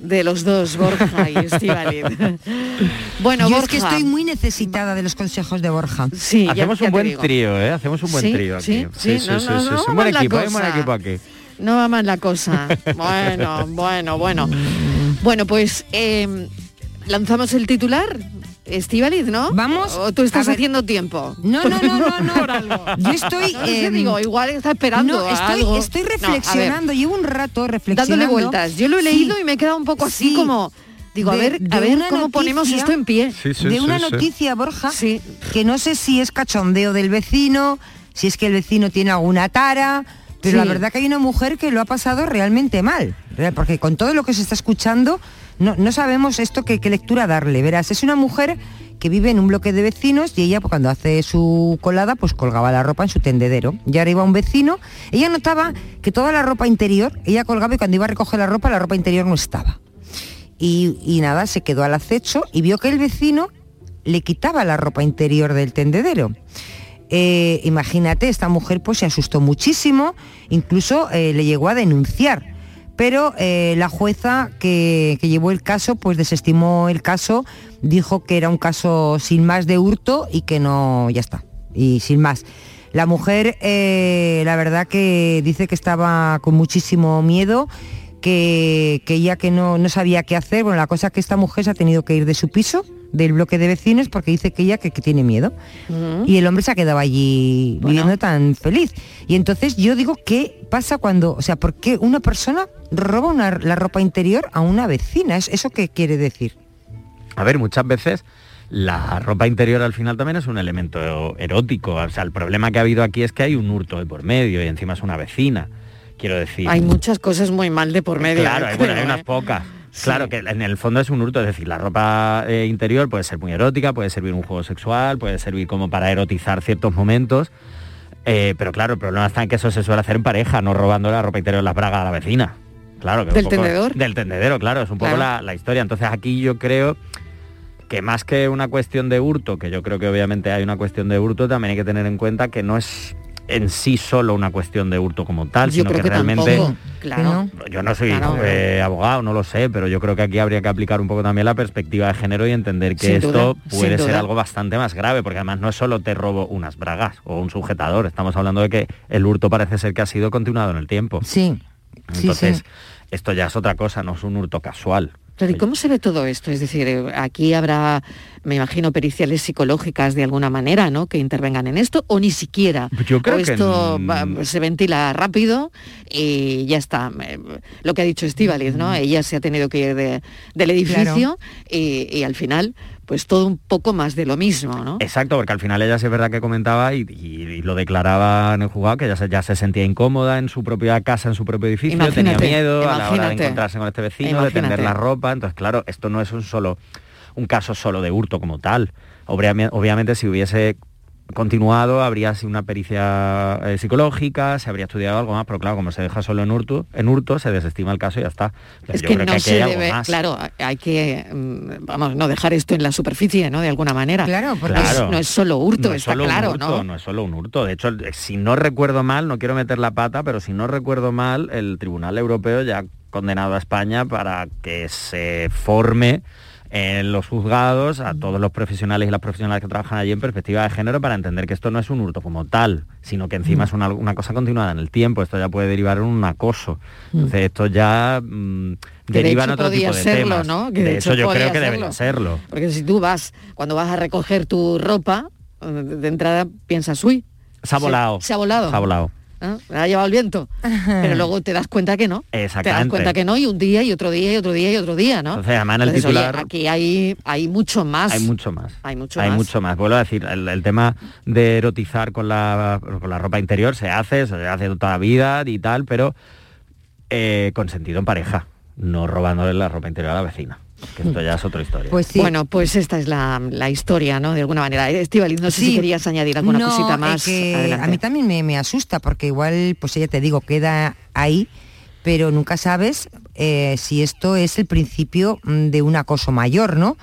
de los dos, Borja y Estíbaliz. bueno, Yo Borja. es que estoy muy necesitada de los consejos de Borja. Sí, Hacemos ya un buen trío, ¿eh? Hacemos un buen Sí, trío aquí. sí, sí, no, Un buen equipo, hay un buen cosa. equipo aquí. No va mal la cosa. Bueno, bueno, bueno. Bueno, pues eh, lanzamos el titular. Estivaliz, ¿no? Vamos. ¿O tú estás haciendo tiempo? No, no, no, no, no. Por algo. Yo estoy. No digo, igual está esperando No, a estoy, algo. estoy No, reflexionando, llevo un rato reflexionando. dándole vueltas. Yo lo he Sí, leído y me he quedado un poco así sí. como... Digo, a ver, a ver cómo ponemos esto en pie. de una noticia, Borja, que no sé si es cachondeo del vecino, si es que el vecino tiene alguna tara, pero Sí. la verdad que hay una mujer que lo ha pasado realmente mal, porque con todo lo que se está escuchando no, no sabemos esto qué, lectura darle. Verás, es una mujer que vive en un bloque de vecinos y ella pues, cuando hace su colada pues colgaba la ropa en su tendedero. Y ahora iba un vecino, ella notaba que toda la ropa interior, ella colgaba y cuando iba a recoger la ropa, la ropa interior no estaba. Y, y nada, se quedó al acecho y vio que el vecino le quitaba la ropa interior del tendedero. Eh, imagínate, esta mujer pues se asustó muchísimo, incluso eh, le llegó a denunciar. Pero eh, la jueza que, que llevó el caso pues desestimó el caso, dijo que era un caso sin más de hurto y que no, ya está, y sin más. La mujer, eh, la verdad que dice que estaba con muchísimo miedo, que, que ella que no, no sabía qué hacer. Bueno, la cosa es que esta mujer se ha tenido que ir de su piso, del bloque de vecinos, porque dice que ella que, que tiene miedo. Y el hombre se ha quedado allí viviendo tan feliz. Y entonces yo digo, ¿qué pasa cuando, o sea, por qué una persona roba una- la ropa interior a una vecina? ¿Es- ¿Eso qué quiere decir? A ver, muchas veces la ropa interior al final también es un elemento erótico. O sea, el problema que ha habido aquí es que hay un hurto de por medio y encima es una vecina. Quiero decir. Hay muchas cosas muy mal de por medio. Claro, yo hay, bueno, creo, hay unas ¿eh? pocas. Claro que en el fondo es un hurto, es decir, la ropa eh, interior puede ser muy erótica, puede servir un juego sexual, puede servir como para erotizar ciertos momentos. eh, pero claro, el problema está en que eso se suele hacer en pareja, no robando la ropa interior las bragas a la vecina. Claro, que un ¿Del poco- tendedor? Del tendedero, claro, es un poco Claro. la, la historia. Entonces aquí yo creo que más que una cuestión de hurto, que yo creo que obviamente hay una cuestión de hurto, también hay que tener en cuenta que no es en sí solo una cuestión de hurto como tal, Yo sino creo que, que realmente tampoco, claro. yo no soy Claro. eh, abogado, no lo sé, pero yo creo que aquí habría que aplicar un poco también la perspectiva de género y entender que Sin esto duda, puede ser algo bastante más grave, porque además no es solo te robo unas bragas o un sujetador, estamos hablando de que el hurto parece ser que ha sido continuado en el tiempo. Sí. Entonces, sí. esto ya es otra cosa, no es un hurto casual. Claro, ¿y cómo se ve todo esto? Es decir, eh, aquí habrá, me imagino, periciales psicológicas de alguna manera, ¿no? Que intervengan en esto, o ni siquiera. Yo creo o que esto va- se ventila rápido y ya está. Lo que ha dicho Estíbaliz, ¿no? Ella se ha tenido que ir de- del edificio y, y al final, pues todo un poco más de lo mismo, ¿no? Exacto, porque al final ella sí es verdad que comentaba y, y- y lo declaraba en el juzgado que ya se, ya se sentía incómoda en su propia casa, en su propio edificio, tenía miedo a la hora de encontrarse con este vecino, de tender la ropa. Entonces, claro, esto no es un solo un caso solo de hurto como tal. Obviamente, obviamente si hubiese continuado habría sido una pericia eh, psicológica, se habría estudiado algo más, pero claro, como se deja solo en hurto, en hurto se desestima el caso y ya está. Pero Es yo que creo no aquí se hay algo debe, más. claro, hay que, mm, vamos, no dejar esto en la superficie, ¿no? De alguna manera. Claro, No es- no es solo hurto, No es está solo un claro, hurto, ¿no? No es solo un hurto. De hecho, si no recuerdo mal, no quiero meter la pata, pero si no recuerdo mal, el Tribunal Europeo ya ha condenado a España para que se forme en los juzgados a todos los profesionales y las profesionales que trabajan allí en perspectiva de género para entender que esto no es un hurto como tal, sino que encima es una, una cosa continuada en el tiempo. Esto ya puede derivar en un acoso. Entonces esto ya mm, Que de deriva en otro tipo de serlo, temas. ¿no? Que de, de hecho, hecho yo creo que debería serlo. Porque si tú vas, cuando vas a recoger tu ropa, eh, de entrada piensas, uy, Se ha volado. se ha volado. Se ha volado. ¿Eh? Me ha llevado el viento. Pero luego te das cuenta que no. Te das Exactamente. cuenta que no y un día y otro día y otro día y otro día, ¿no? Entonces, además, en el Entonces, oye, titular- aquí hay, hay mucho más. Hay mucho más. Hay mucho Hay más. mucho más. Vuelvo a decir, el, el tema de erotizar con la, con la ropa interior se hace, se hace toda la vida y tal, pero eh, consentido en pareja, no robándole la ropa interior a la vecina. Que esto ya es otra historia. Bueno, pues esta es la, la historia, ¿no? De alguna manera. Estivaliz, no sé si querías añadir alguna No, cosita es más. a mí también me, me asusta porque igual, pues ella te digo, queda ahí, pero nunca sabes eh, si esto es el principio de un acoso mayor, ¿no?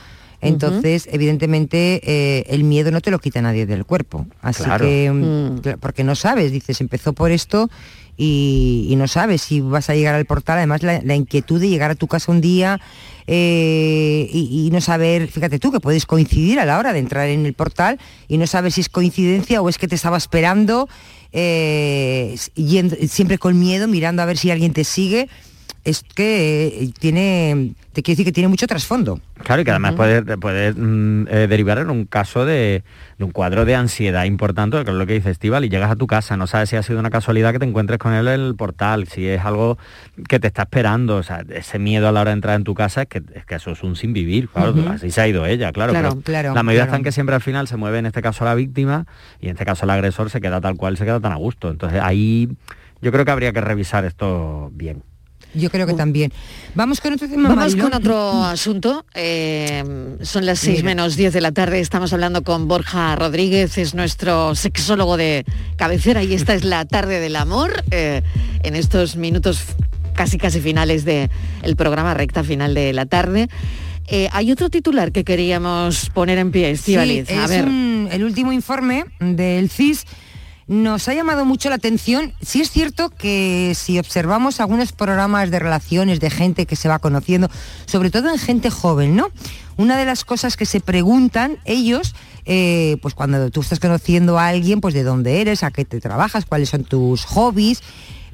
Entonces, evidentemente, eh, el miedo no te lo quita nadie del cuerpo. Así Claro. que, mm, cla- porque no sabes, dices, empezó por esto y, y no sabes si vas a llegar al portal. Además, la, la inquietud de llegar a tu casa un día eh, y, y no saber, fíjate tú, que puedes coincidir a la hora de entrar en el portal y no saber si es coincidencia o es que te estaba esperando, eh, yendo- siempre con miedo, mirando a ver si alguien te sigue. Es que eh, tiene, te quiero decir que tiene mucho trasfondo. Claro, y que además puede, puede mm, eh, derivar en un caso de, de un cuadro de ansiedad importante, que es lo que dice Estival, y llegas a tu casa, no sabes si ha sido una casualidad que te encuentres con él en el portal, si es algo que te está esperando, o sea, ese miedo a la hora de entrar en tu casa es que, es que eso es un sin vivir, claro, así se ha ido ella, claro, Claro, pero claro, la medida claro. está en que siempre al final se mueve en este caso la víctima y en este caso el agresor se queda tal cual, se queda tan a gusto, entonces ahí yo creo que habría que revisar esto bien. Yo creo que también. Vamos con otro tema. Vamos con otro asunto. Eh, son las 6 Mira. menos 10 de la tarde. Estamos hablando con Borja Rodríguez, es nuestro sexólogo de cabecera y esta es la tarde del amor. eh, en estos minutos casi casi finales del programa, recta final de la tarde. Eh, hay otro titular que queríamos poner en pie, Estivaliz. Sí, a es ver. un- el último informe del CIS nos ha llamado mucho la atención. Sí es cierto que si observamos algunos programas de relaciones de gente que se va conociendo, sobre todo en gente joven, ¿no? Una de las cosas que se preguntan ellos, eh, pues cuando tú estás conociendo a alguien, pues de dónde eres, a qué te trabajas, cuáles son tus hobbies.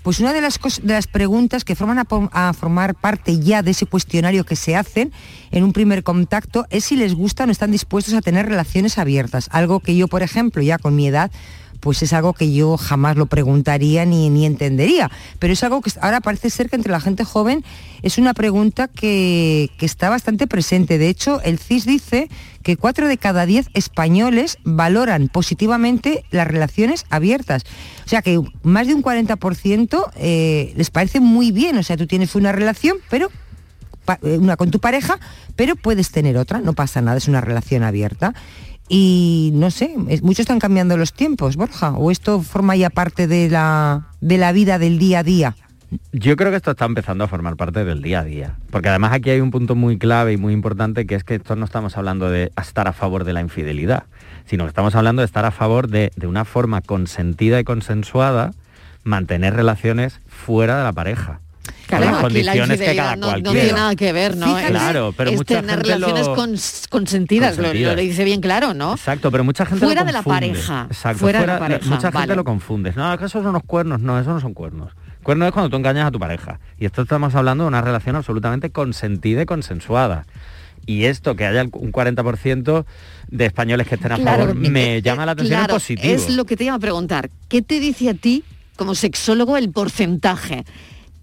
Pues una de las, de las preguntas que forman a, a formar parte ya de ese cuestionario que se hacen en un primer contacto es si les gusta o no están dispuestos a tener relaciones abiertas. Algo que yo, por ejemplo, ya con mi edad, pues es algo que yo jamás lo preguntaría ni, ni entendería. Pero es algo que ahora parece ser que entre la gente joven es una pregunta que, está bastante presente. De hecho, el CIS dice que cuatro de cada diez españoles valoran positivamente las relaciones abiertas. O sea que más de un 40% eh, les parece muy bien. O sea, tú tienes una relación, pero eh, una con tu pareja, pero puedes tener otra, no pasa nada, es una relación abierta. Y no sé, es- mucho están cambiando los tiempos, Borja, o esto forma ya parte de la, de la vida del día a día. Yo creo que esto está empezando a formar parte del día a día. Porque además aquí hay un punto muy clave y muy importante que es que esto no estamos hablando de estar a favor de la infidelidad, sino que estamos hablando de estar a favor de, de una forma consentida y consensuada mantener relaciones fuera de la pareja. Claro, las condiciones que cada no, cual no tiene nada que ver, ¿no? Fíjate, Claro, pero es mucha tener gente relaciones lo- cons- consentidas, lo- Lo, Consentidas. lo dice bien claro, ¿no? Exacto, pero mucha gente Fuera lo de la pareja, Exacto, fuera de la pareja, Mucha gente vale. lo confunde. No, que esos son unos cuernos. No, esos no son cuernos. Cuerno es cuando tú engañas a tu pareja. Y esto estamos hablando de una relación absolutamente consentida y consensuada. Y esto, que haya un 40% de españoles que estén a Claro, favor, eh, me eh, llama la atención claro, en positivo. Es lo que te iba a preguntar. ¿Qué te dice a ti, como sexólogo, el porcentaje?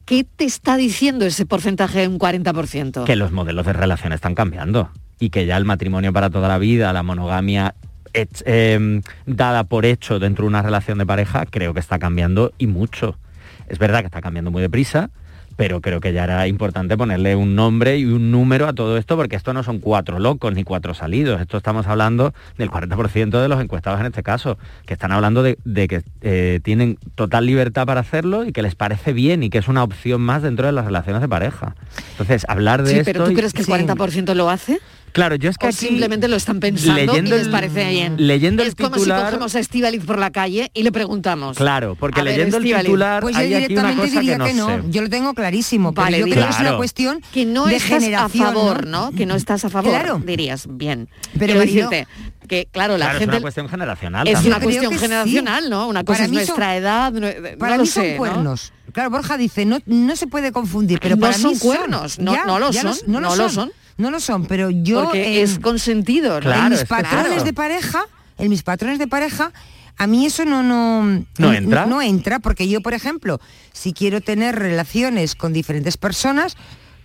¿Qué te está diciendo ese porcentaje de un 40%? que los modelos de relación están cambiando y que ya el matrimonio para toda la vida, la monogamia eh, dada por hecho dentro de una relación de pareja, creo que está cambiando y mucho. Es verdad que está cambiando muy deprisa, pero creo que ya era importante ponerle un nombre y un número a todo esto, porque esto no son cuatro locos ni cuatro salidos, esto estamos hablando del 40% de los encuestados en este caso, que están hablando de, de que eh, tienen total libertad para hacerlo y que les parece bien y que es una opción más dentro de las relaciones de pareja. Entonces, hablar de Sí, esto... pero ¿tú crees que el 40% lo hace? Claro, yo es que o aquí, simplemente lo están pensando leyendo y les el- parece bien. leyendo el es como titular- si cogemos a Estivaliz por la calle y le preguntamos. Claro, porque A ver, leyendo el titular Pues yo hay aquí una directamente cosa diría que no, que no, sé. yo lo tengo clarísimo, pero Vale, yo creo que es una cuestión que no de estás generación, a favor, ¿no? Que no estás a favor, Claro. dirías. Bien. Pero, Quiero decirte que, claro, la Claro, es gente... una cuestión generacional Es también. una cuestión sí. generacional, ¿no? Una cosa Para es mí son- nuestra edad, no, no Para lo mí sé, son ¿no? cuernos. Claro, Borja dice, no, no se puede confundir, pero No para son mí cuernos, no- no lo son, no, no lo son. No lo son, pero yo Porque en- es consentido, ¿no? Claro, en mis patrones claro. de pareja, en mis patrones de pareja, a mí eso no no ¿No entra? No, entra porque yo, por ejemplo, si quiero tener relaciones con diferentes personas,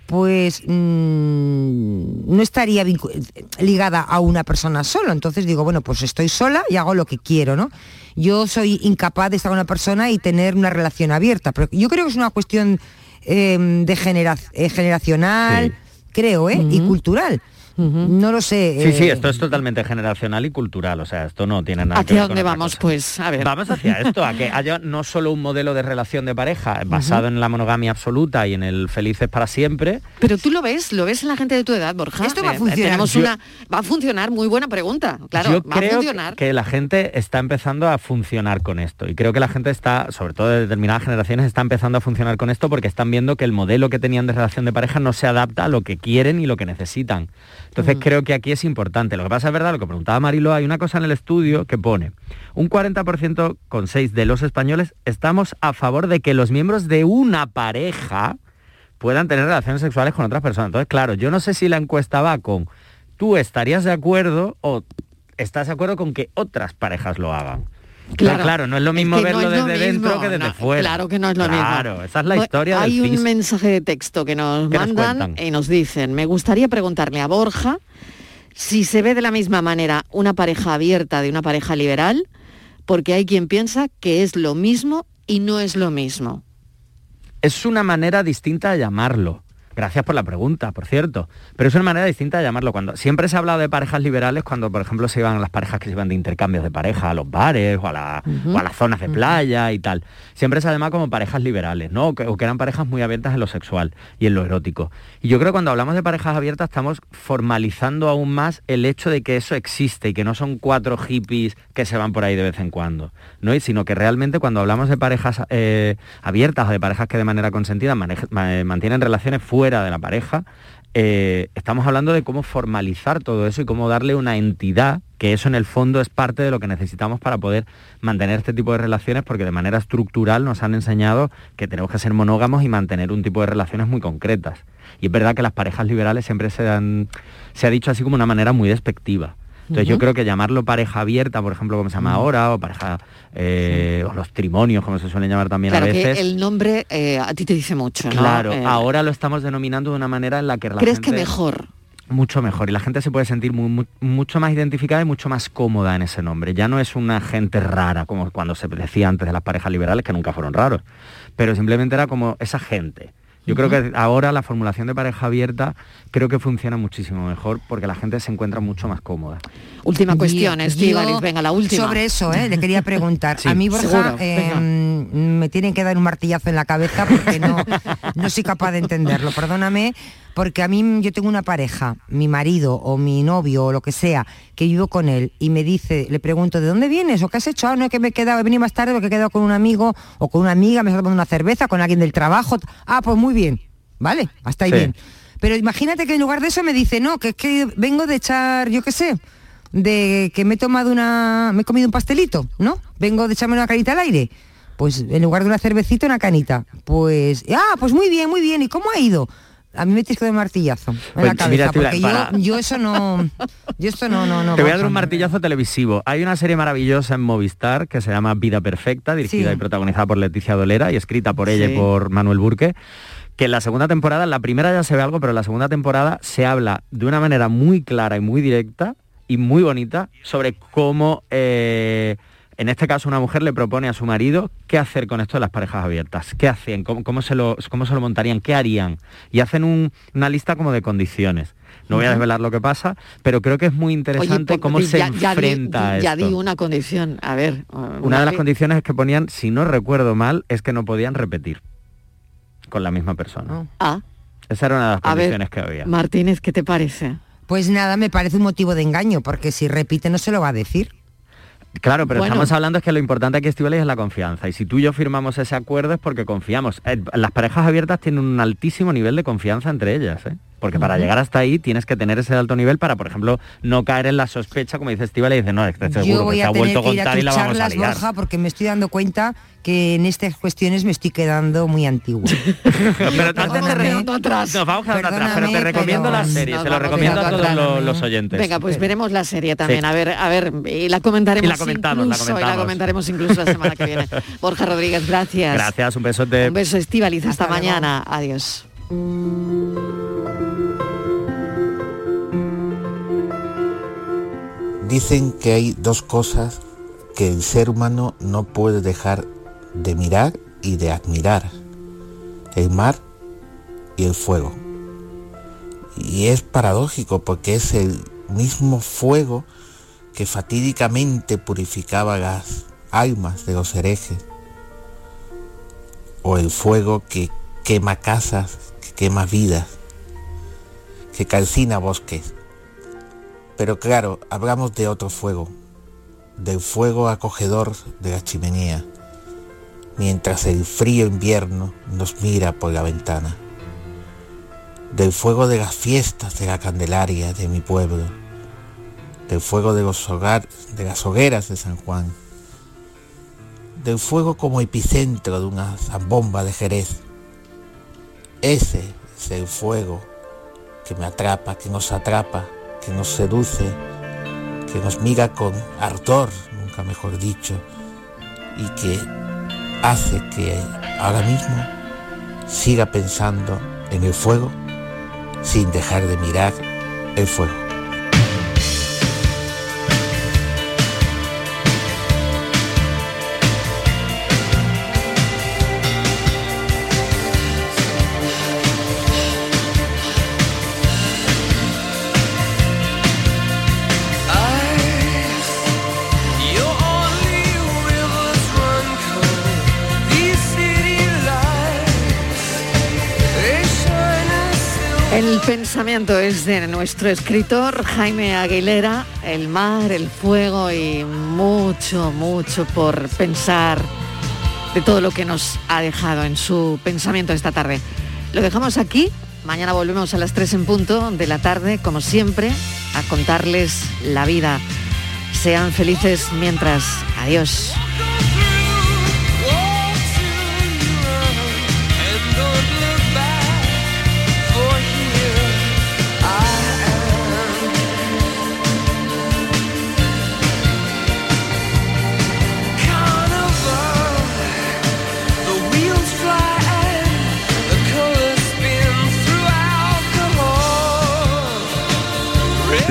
pues mm, no estaría ligada a una persona solo. Entonces digo, bueno, pues estoy sola y hago lo que quiero, ¿no? Yo soy incapaz de estar con una persona y tener una relación abierta. Pero yo creo que es una cuestión eh, de genera- eh, generacional, creo, ¿eh? Y cultural. No lo sé. Sí, sí, eh, esto es totalmente generacional y cultural, o sea, esto no tiene nada que ¿Hacia ver con dónde vamos, cosa. pues? A ver. Vamos hacia esto, a que haya no solo un modelo de relación de pareja basado en la monogamia absoluta y en el felices para siempre, Pero tú lo ves, lo ves en la gente de tu edad, Borja. Esto va a Eh, funcionar. Tenemos Yo- una, va a funcionar, muy buena pregunta. Claro, Yo va a funcionar. que la gente está empezando a funcionar con esto y creo que la gente está, sobre todo de determinadas generaciones, está empezando a funcionar con esto porque están viendo que el modelo que tenían de relación de pareja no se adapta a lo que quieren y lo que necesitan. Entonces creo que aquí es importante. Lo que pasa es verdad, lo que preguntaba Marilo, hay una cosa en el estudio que pone, un 40% con 6 de los españoles estamos a favor de que los miembros de una pareja puedan tener relaciones sexuales con otras personas. Entonces, claro, yo no sé si la encuesta va con tú estarías de acuerdo o estás de acuerdo con que otras parejas lo hagan. Claro, claro, no es lo mismo que verlo es lo desde dentro mismo, que desde no, fuera. Claro que no es lo mismo. Claro, esa es la historia Hay del un CIS. mensaje de texto que nos ¿Qué nos mandan y nos dicen, me gustaría preguntarle a Borja si se ve de la misma manera una pareja abierta de una pareja liberal, porque hay quien piensa que es lo mismo y no es lo mismo. Es una manera distinta de llamarlo. Gracias por la pregunta, por cierto. Pero es una manera distinta de llamarlo. Cuando siempre se ha hablado de parejas liberales cuando, por ejemplo, se iban las parejas que se iban de intercambios de pareja a los bares o a, la- o a las zonas de playa y tal. Siempre se ha llamado como parejas liberales, ¿no? O que, o que eran parejas muy abiertas en lo sexual y en lo erótico. Y yo creo que cuando hablamos de parejas abiertas estamos formalizando aún más el hecho de que eso existe y que no son cuatro hippies que se van por ahí de vez en cuando, ¿no? Y sino que realmente cuando hablamos de parejas eh, abiertas o de parejas que de manera consentida maneja- ma- eh, mantienen relaciones fuera de la pareja, eh, estamos hablando de cómo formalizar todo eso y cómo darle una entidad, que eso en el fondo es parte de lo que necesitamos para poder mantener este tipo de relaciones, porque de manera estructural nos han enseñado que tenemos que ser monógamos y mantener un tipo de relaciones muy concretas. Y es verdad que las parejas liberales siempre se, han, se ha dicho así como una manera muy despectiva. Entonces yo creo que llamarlo pareja abierta, por ejemplo, como se llama ahora, o pareja, eh, o los trimonios, como se suelen llamar también Claro a veces. que el nombre eh, a ti te dice mucho, ¿no? Claro, Eh, ahora lo estamos denominando de una manera en la que la ¿Crees gente... que mejor? Mucho mejor. Y la gente se puede sentir mu- mu- mucho más identificada y mucho más cómoda en ese nombre. Ya no es una gente rara, como cuando se decía antes de las parejas liberales, que nunca fueron raros. Pero simplemente era como esa gente. Yo creo que ahora la formulación de pareja abierta creo que funciona muchísimo mejor porque la gente se encuentra mucho más cómoda. Última cuestión, Estíbaliz, venga, la última. Sobre eso, ¿eh? le quería preguntar. Sí. A mí, Borja, Seguro, eh, me tienen que dar un martillazo en la cabeza porque no, no soy capaz de entenderlo. Perdóname, porque a mí yo tengo una pareja, mi marido o mi novio o lo que sea, que vivo con él y me dice, le pregunto, ¿de dónde vienes o qué has hecho? Ah, no es que me he quedado, he venido más tarde porque he quedado con un amigo o con una amiga, me está tomando una cerveza, con alguien del trabajo. Ah, pues muy bien, ¿vale? Hasta ahí Sí. bien. Pero imagínate que en lugar de eso me dice, no, que es que vengo de echar, yo qué sé, de que me he tomado una, me he comido un pastelito, ¿no? Vengo de echarme una canita al aire. Pues en lugar de una cervecita, una canita. Pues, ah, pues muy bien, muy bien. ¿Y cómo ha ido? A mí me tienes que dar un martillazo en Pues la cabeza, porque yo, yo eso no, yo esto no, no, no. Te voy a dar un martillazo televisivo. Hay una serie maravillosa en Movistar que se llama Vida Perfecta, dirigida Sí. y protagonizada por Leticia Dolera y escrita por ella Sí. y por Manuel Burque. Que en la segunda temporada, en la primera ya se ve algo, pero en la segunda temporada se habla de una manera muy clara y muy directa y muy bonita sobre cómo, eh, en este caso, una mujer le propone a su marido qué hacer con esto de las parejas abiertas, qué hacen, cómo, cómo se, lo, cómo se lo montarían, qué harían. Y hacen un- una lista como de condiciones. No voy a desvelar lo que pasa, pero creo que es muy interesante Oye, cómo se ya- ya di- enfrenta a Ya di esto. una condición, a ver. Una de las condiciones es que ponían, si no recuerdo mal, es que no podían repetir con la misma persona. Ah, Esa era una de las a ver, condiciones que había. Martínez, ¿qué te parece? Pues nada, me parece un motivo de engaño, porque si repite no se lo va a decir. Claro, pero Bueno. estamos hablando es que lo importante aquí, Estivali, es la confianza. Y si tú y yo firmamos ese acuerdo es porque confiamos. Eh, Las parejas abiertas tienen un altísimo nivel de confianza entre ellas, ¿eh? Porque para llegar hasta ahí tienes que tener ese alto nivel para, por ejemplo, no caer en la sospecha, como dice Estivali, y dice, no, este seguro Yo que se a ha vuelto a que ir a contar y la vamos a liar. Borja, porque me estoy dando cuenta que en estas cuestiones me estoy quedando muy antigua. pero antes te re- atrás. Nos vamos quedando atrás, pero te recomiendo pero la serie, se lo recomiendo a todos los, los oyentes. Venga, pues veremos la serie también. Sí. A ver, a ver, y la comentaremos Y la comentamos, la y la comentaremos incluso la semana que viene. Borja Rodríguez, gracias. Gracias, un besote. Un beso, Estíbaliz, hasta, Hasta luego. mañana. Adiós. Dicen que hay dos cosas que el ser humano no puede dejar de mirar y de admirar. El mar y el fuego. Y es paradójico porque es el mismo fuego que fatídicamente purificaba las almas de los herejes. O el fuego que quema casas, que quema vidas, que calcina bosques. Pero claro, hablamos de otro fuego, del fuego acogedor de la chimenea, mientras el frío invierno nos mira por la ventana, del fuego de las fiestas de la Candelaria de mi pueblo, del fuego de, los de las hogueras de San Juan, del fuego como epicentro de una zambomba de Jerez. Ese es el fuego que me atrapa, que nos atrapa, que nos seduce, que nos mira con ardor, nunca mejor dicho, y que hace que ahora mismo siga pensando en el fuego sin dejar de mirar el fuego. Pensamiento es de nuestro escritor Jaime Aguilera, el mar, el fuego y mucho, mucho por pensar de todo lo que nos ha dejado en su pensamiento esta tarde. Lo dejamos aquí, mañana volvemos a las 3 en punto de la tarde, como siempre, a contarles la vida. Sean felices mientras. Adiós.